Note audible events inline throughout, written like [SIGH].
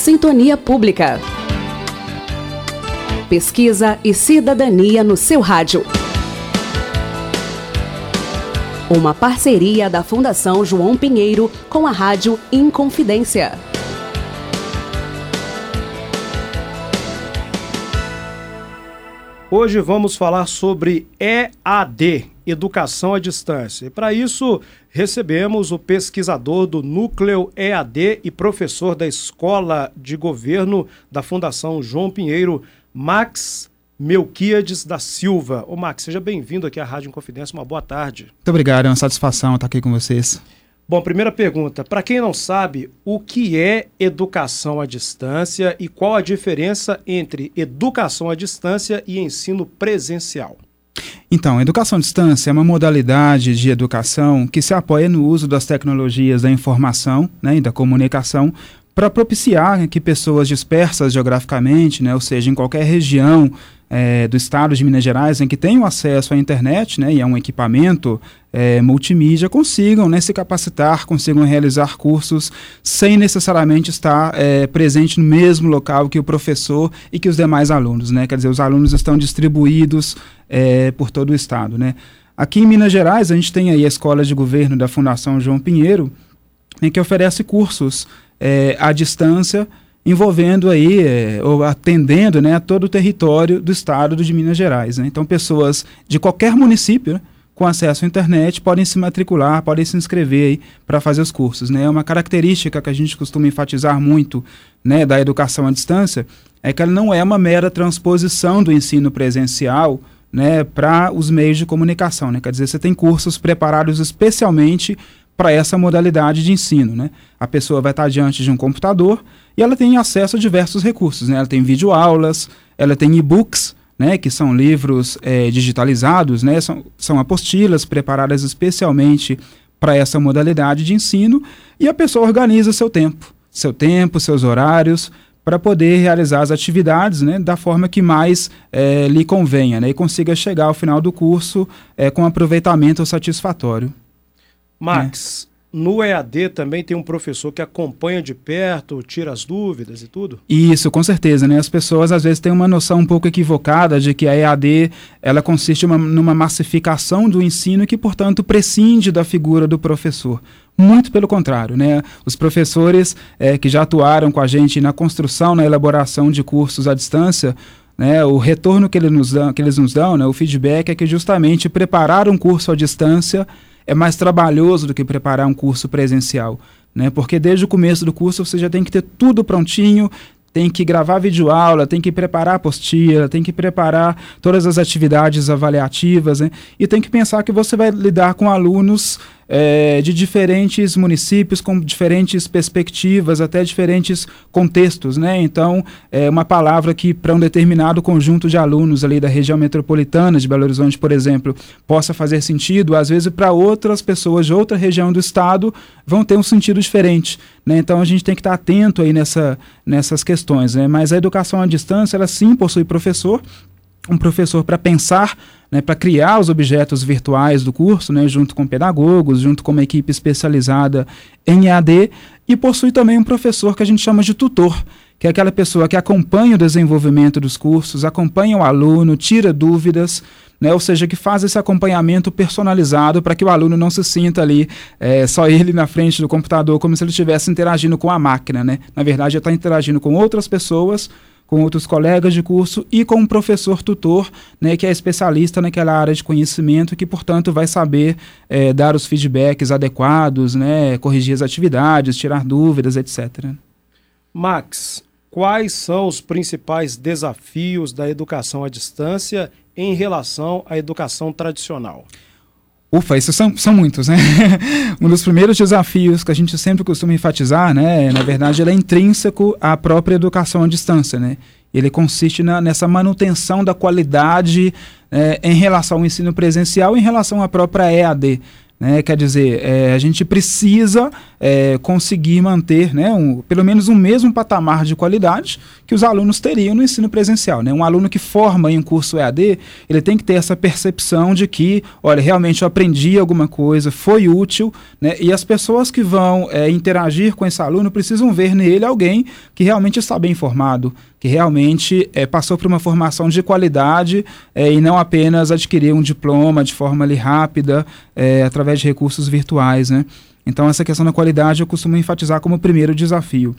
Sintonia Pública. Pesquisa e cidadania no seu rádio. Uma parceria da Fundação João Pinheiro com a Rádio Inconfidência. Hoje vamos falar sobre EAD, Educação à Distância. E para isso, recebemos o pesquisador do Núcleo EAD e professor da Escola de Governo da Fundação João Pinheiro, Max Melquiades da Silva. Ô Max, seja bem-vindo aqui à Rádio Inconfidência. Uma boa tarde. Muito obrigado, é uma satisfação estar aqui com vocês. Bom, primeira pergunta. Para quem não sabe, o que é educação à distância e qual a diferença entre educação à distância e ensino presencial? Então, educação à distância é uma modalidade de educação que se apoia no uso das tecnologias da informação né, e da comunicação para propiciar que pessoas dispersas geograficamente, né, ou seja, em qualquer região é, do estado de Minas Gerais em que tenham acesso à internet né, e a um equipamento é, multimídia consigam né, se capacitar, consigam realizar cursos sem necessariamente estar é, presente no mesmo local que o professor e que os demais alunos. Né? Quer dizer, os alunos estão distribuídos por todo o estado. Né? Aqui em Minas Gerais, a gente tem aí a Escola de Governo da Fundação João Pinheiro, em que oferece cursos é, à distância envolvendo aí, é, ou atendendo né, a todo o território do estado de Minas Gerais. Né? Então, pessoas de qualquer município né, com acesso à internet podem se matricular, podem se inscrever para fazer os cursos. Né? É uma característica que a gente costuma enfatizar muito né, da educação à distância, é que ela não é uma mera transposição do ensino presencial né, para os meios de comunicação. Né? Quer dizer, você tem cursos preparados especialmente para essa modalidade de ensino. Né? A pessoa vai estar diante de um computador e ela tem acesso a diversos recursos. Né? Ela tem videoaulas, ela tem e-books, né, que são livros é, digitalizados, né, são, são apostilas preparadas especialmente para essa modalidade de ensino, e a pessoa organiza seu tempo, seu tempo, seus horários, para poder realizar as atividades né, da forma que mais é, lhe convenha né, e consiga chegar ao final do curso é, com aproveitamento satisfatório. Max, no EAD também tem um professor que acompanha de perto, tira as dúvidas e tudo? Isso, com certeza, né? As pessoas às vezes têm uma noção um pouco equivocada de que a EAD ela consiste uma, numa massificação do ensino e que, portanto, prescinde da figura do professor. Muito pelo contrário, né? Os professores é, que já atuaram com a gente na construção, na elaboração de cursos à distância, né, o retorno que eles nos dão, que eles nos dão né, o feedback é que justamente preparar um curso à distância é mais trabalhoso do que preparar um curso presencial. Né? Porque desde o começo do curso você já tem que ter tudo prontinho, tem que gravar videoaula, tem que preparar apostila, tem que preparar todas as atividades avaliativas, né? e tem que pensar que você vai lidar com alunos é, de diferentes municípios, com diferentes perspectivas, até diferentes contextos, né? Então, é uma palavra que para um determinado conjunto de alunos ali da região metropolitana de Belo Horizonte, por exemplo, possa fazer sentido, às vezes para outras pessoas de outra região do estado vão ter um sentido diferente, né? Então, a gente tem que estar atento aí nessa, nessas questões, né? Mas a educação à distância, ela sim possui professor, um professor para pensar, né, para criar os objetos virtuais do curso, né, junto com pedagogos, junto com uma equipe especializada em EAD, e possui também um professor que a gente chama de tutor, que é aquela pessoa que acompanha o desenvolvimento dos cursos, acompanha o aluno, tira dúvidas, né, ou seja, que faz esse acompanhamento personalizado para que o aluno não se sinta ali é, só ele na frente do computador, como se ele estivesse interagindo com a máquina. Né? Na verdade, ele está interagindo com outras pessoas com outros colegas de curso e com um professor tutor, né, que é especialista naquela área de conhecimento, que, portanto, vai saber é, dar os feedbacks adequados, né, corrigir as atividades, tirar dúvidas, etc. Max, quais são os principais desafios da educação à distância em relação à educação tradicional? Ufa, isso são, são muitos, né? [LAUGHS] um dos primeiros desafios que a gente sempre costuma enfatizar, né? Na verdade, ele é intrínseco à própria educação à distância, né? Ele consiste na, nessa manutenção da qualidade é, em relação ao ensino presencial em relação à própria EAD. Né? Quer dizer, é, a gente precisa é, conseguir manter né, um, pelo menos um mesmo patamar de qualidade que os alunos teriam no ensino presencial. Né? Um aluno que forma em um curso EAD, ele tem que ter essa percepção de que, olha, realmente eu aprendi alguma coisa, foi útil, né? e as pessoas que vão é, interagir com esse aluno precisam ver nele alguém que realmente está bem informado, que realmente é, passou por uma formação de qualidade é, e não apenas adquirir um diploma de forma ali rápida, é, através de recursos virtuais. Né? Então, essa questão da qualidade eu costumo enfatizar como o primeiro desafio.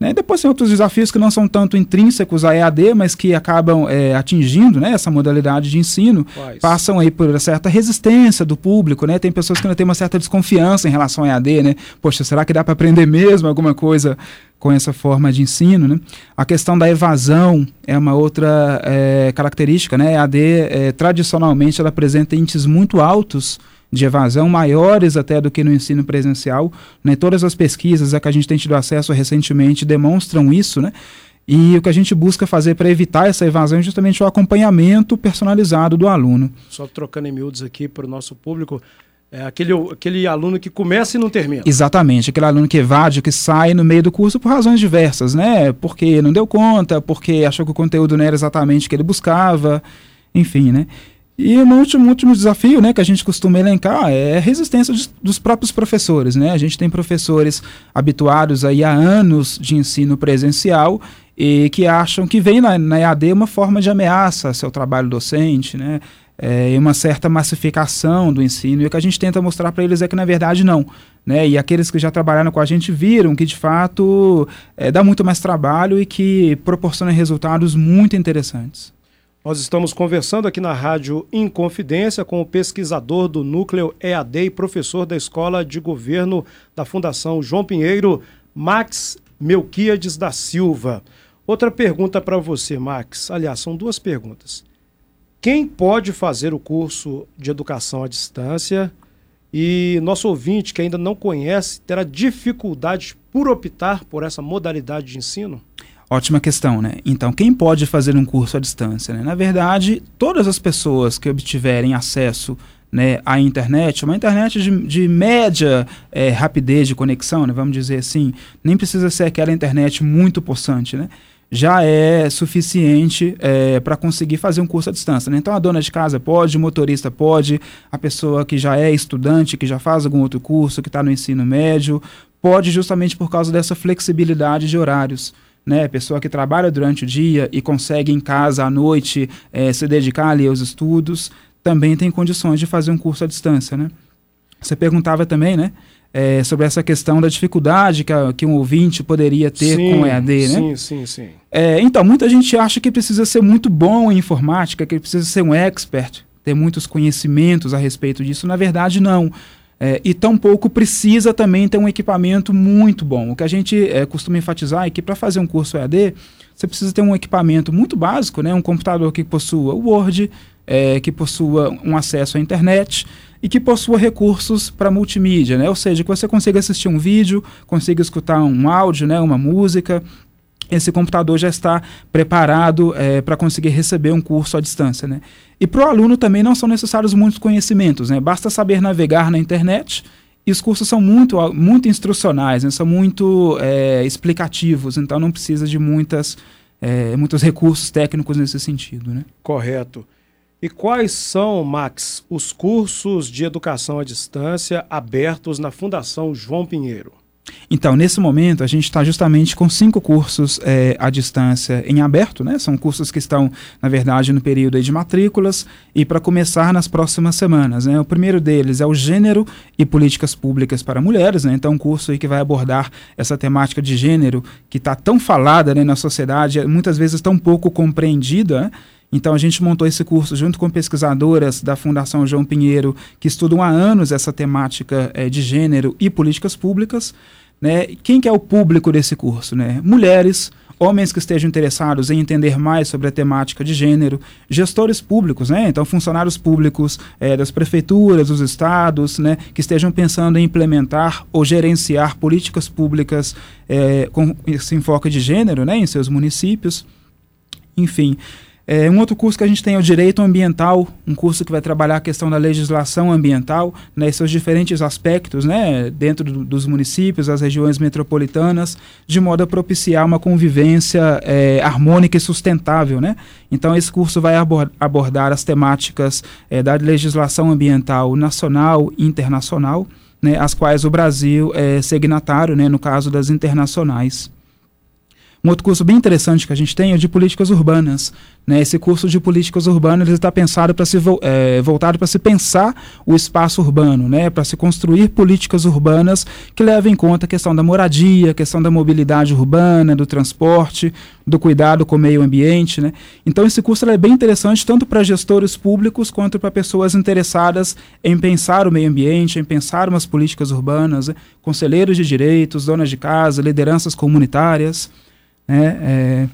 Né? Depois tem outros desafios que não são tanto intrínsecos à EAD, mas que acabam é, atingindo né, essa modalidade de ensino, Quais? passam aí por certa resistência do público, né? Tem pessoas que ainda têm uma certa desconfiança em relação à EAD, né? Poxa, será que dá para aprender mesmo alguma coisa com essa forma de ensino, né? A questão da evasão é uma outra é, característica, né? A EAD, é, tradicionalmente, ela apresenta índices muito altos de evasão maiores até do que no ensino presencial. Né? Todas as pesquisas a que a gente tem tido acesso recentemente demonstram isso, né? E o que a gente busca fazer para evitar essa evasão é justamente o acompanhamento personalizado do aluno. Só trocando em miúdos aqui para o nosso público, é aquele, aquele aluno que começa e não termina. Exatamente, aquele aluno que evade, que sai no meio do curso por razões diversas, né? Porque não deu conta, porque achou que o conteúdo não era exatamente o que ele buscava, enfim, né? E um último, último desafio né, que a gente costuma elencar é a resistência dos próprios professores. Né? A gente tem professores habituados aí a anos de ensino presencial e que acham que vem na, na EAD uma forma de ameaça ao seu trabalho docente, né? É, uma certa massificação do ensino. E o que a gente tenta mostrar para eles é que, na verdade, não. Né? E aqueles que já trabalharam com a gente viram que, de fato, é, dá muito mais trabalho e que proporciona resultados muito interessantes. Nós estamos conversando aqui na Rádio Inconfidência com o pesquisador do Núcleo EAD e professor da Escola de Governo da Fundação João Pinheiro, Max Melquiades da Silva. Outra pergunta para você, Max. Aliás, são duas perguntas. Quem pode fazer o curso de educação à distância? E nosso ouvinte que ainda não conhece terá dificuldade por optar por essa modalidade de ensino? Ótima questão, né? Então, quem pode fazer um curso à distância? Né? Na verdade, todas as pessoas que obtiverem acesso né, à internet, uma internet de, de média é, rapidez de conexão, né, vamos dizer assim, nem precisa ser aquela internet muito possante, né? já é suficiente é, para conseguir fazer um curso à distância. Né? Então, a dona de casa pode, o motorista pode, a pessoa que já é estudante, que já faz algum outro curso, que está no ensino médio, pode justamente por causa dessa flexibilidade de horários né, pessoa que trabalha durante o dia e consegue em casa à noite é, se dedicar ali aos estudos, também tem condições de fazer um curso à distância, né? Você perguntava também, né, é, sobre essa questão da dificuldade que, a, que um ouvinte poderia ter sim, com o EAD, né? Sim, sim, sim. É, então, muita gente acha que precisa ser muito bom em informática, que precisa ser um expert, ter muitos conhecimentos a respeito disso. Na verdade, não. É, e tampouco precisa também ter um equipamento muito bom. O que a gente é, costuma enfatizar é que para fazer um curso EAD, você precisa ter um equipamento muito básico, né? um computador que possua Word, é, que possua um acesso à internet e que possua recursos para multimídia, né? ou seja, que você consiga assistir um vídeo, consiga escutar um áudio, né? uma música, esse computador já está preparado é, para conseguir receber um curso à distância. Né? E para o aluno também não são necessários muitos conhecimentos, né? basta saber navegar na internet e os cursos são muito, muito instrucionais, né? são muito é, explicativos, então não precisa de muitas, é, muitos recursos técnicos nesse sentido. Né? Correto. E quais são, Max, os cursos de educação à distância abertos na Fundação João Pinheiro? Então, nesse momento, a gente está justamente com cinco cursos é, à distância em aberto, né? São cursos que estão, na verdade, no período de matrículas e para começar nas próximas semanas. Né? O primeiro deles é o Gênero e Políticas Públicas para Mulheres, né? Então, um curso que vai abordar essa temática de gênero que está tão falada né, na sociedade, muitas vezes tão pouco compreendida, né? Então a gente montou esse curso junto com pesquisadoras da Fundação João Pinheiro, que estudam há anos essa temática é, de gênero e políticas públicas. Né? Quem que é o público desse curso? Né? Mulheres, homens que estejam interessados em entender mais sobre a temática de gênero, gestores públicos, né? então funcionários públicos é, das prefeituras, dos estados, né? que estejam pensando em implementar ou gerenciar políticas públicas é, com esse enfoque de gênero né? em seus municípios. Enfim, É, um outro curso que a gente tem é o Direito Ambiental, um curso que vai trabalhar a questão da legislação ambiental, né, seus diferentes aspectos, né, dentro do, dos municípios, das regiões metropolitanas, de modo a propiciar uma convivência é, harmônica e sustentável, né. Então esse curso vai abordar as temáticas é, da legislação ambiental nacional e internacional, né, as quais o Brasil é signatário, né, no caso das internacionais. Um outro curso bem interessante que a gente tem é de políticas urbanas. Né? Esse curso de políticas urbanas está pensado para se é, voltado para se pensar o espaço urbano, né? para se construir políticas urbanas que levem em conta a questão da moradia, a questão da mobilidade urbana, do transporte, do cuidado com o meio ambiente. Né? Então esse curso é bem interessante tanto para gestores públicos quanto para pessoas interessadas em pensar o meio ambiente, em pensar umas políticas urbanas, né? conselheiros de direitos, donas de casa, lideranças comunitárias. Né? É,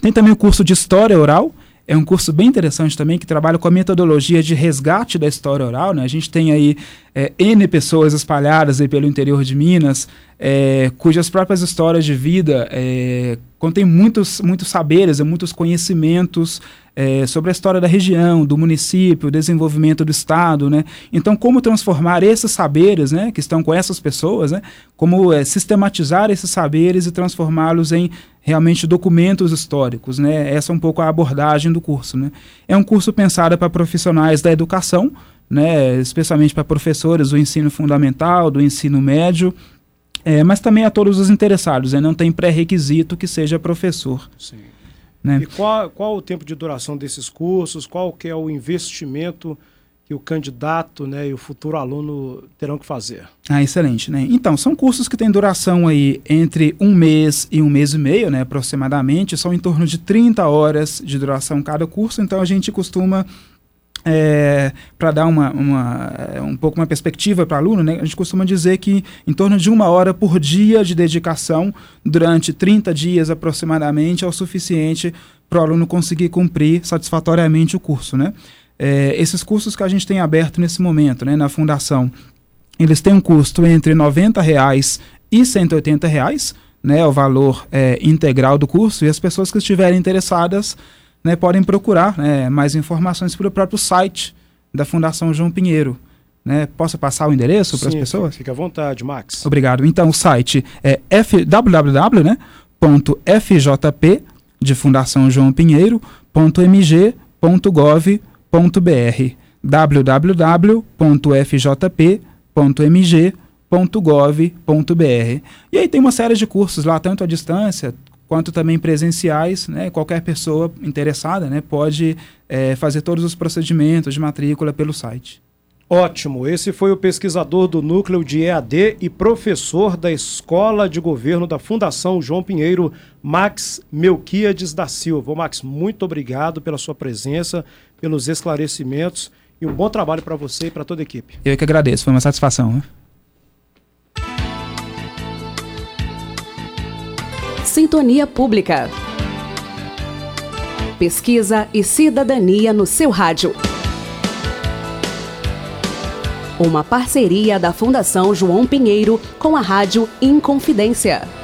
tem também o curso de História Oral, é um curso bem interessante também que trabalha com a metodologia de resgate da história oral. Né? A gente tem aí é, N pessoas espalhadas aí pelo interior de Minas, é, cujas próprias histórias de vida é, contêm muitos, muitos saberes e muitos conhecimentos é, sobre a história da região, do município, desenvolvimento do Estado. Né? Então, como transformar esses saberes né, que estão com essas pessoas, né, como é, sistematizar esses saberes e transformá-los em realmente documentos históricos, né? Essa é um pouco a abordagem do curso, né? É um curso pensado para profissionais da educação, né? Especialmente para professores do ensino fundamental, do ensino médio, é, mas também a todos os interessados, né? Não tem pré-requisito que seja professor. Sim. Né? E qual, qual o tempo de duração desses cursos? Qual que é o investimento que o candidato né, e o futuro aluno terão que fazer. Ah, excelente. Né? Então, são cursos que têm duração aí entre um mês e um mês e meio, né, aproximadamente. São em torno de 30 horas de duração cada curso, então a gente costuma é, para dar uma, uma, é, um pouco uma perspectiva para aluno, né, a gente costuma dizer que em torno de uma hora por dia de dedicação durante 30 dias aproximadamente é o suficiente para o aluno conseguir cumprir satisfatoriamente o curso. Né? É, esses cursos que a gente tem aberto nesse momento, né, na fundação, eles têm um custo entre 90 reais e 180 reais, né, o valor é, integral do curso, e as pessoas que estiverem interessadas né, podem procurar né, mais informações pelo próprio site da Fundação João Pinheiro. Né? Posso passar o endereço para as pessoas? Fique à vontade, Max. Obrigado. Então, o site é www.fjp né, de Fundação João Pinheiro.mg.gov.br www.fjp.mg.gov.br. E aí tem uma série de cursos lá, tanto à distância quanto também presenciais, né? Qualquer pessoa interessada, né, pode é, fazer todos os procedimentos de matrícula pelo site. Ótimo. Esse foi o pesquisador do Núcleo de EAD e professor da Escola de Governo da Fundação João Pinheiro, Max Melquiades da Silva. Max, muito obrigado pela sua presença, pelos esclarecimentos e um bom trabalho para você e para toda a equipe. Eu que agradeço, foi uma satisfação. Né? Sintonia Pública. Pesquisa e cidadania no seu rádio. Uma parceria da Fundação João Pinheiro com a Rádio Inconfidência.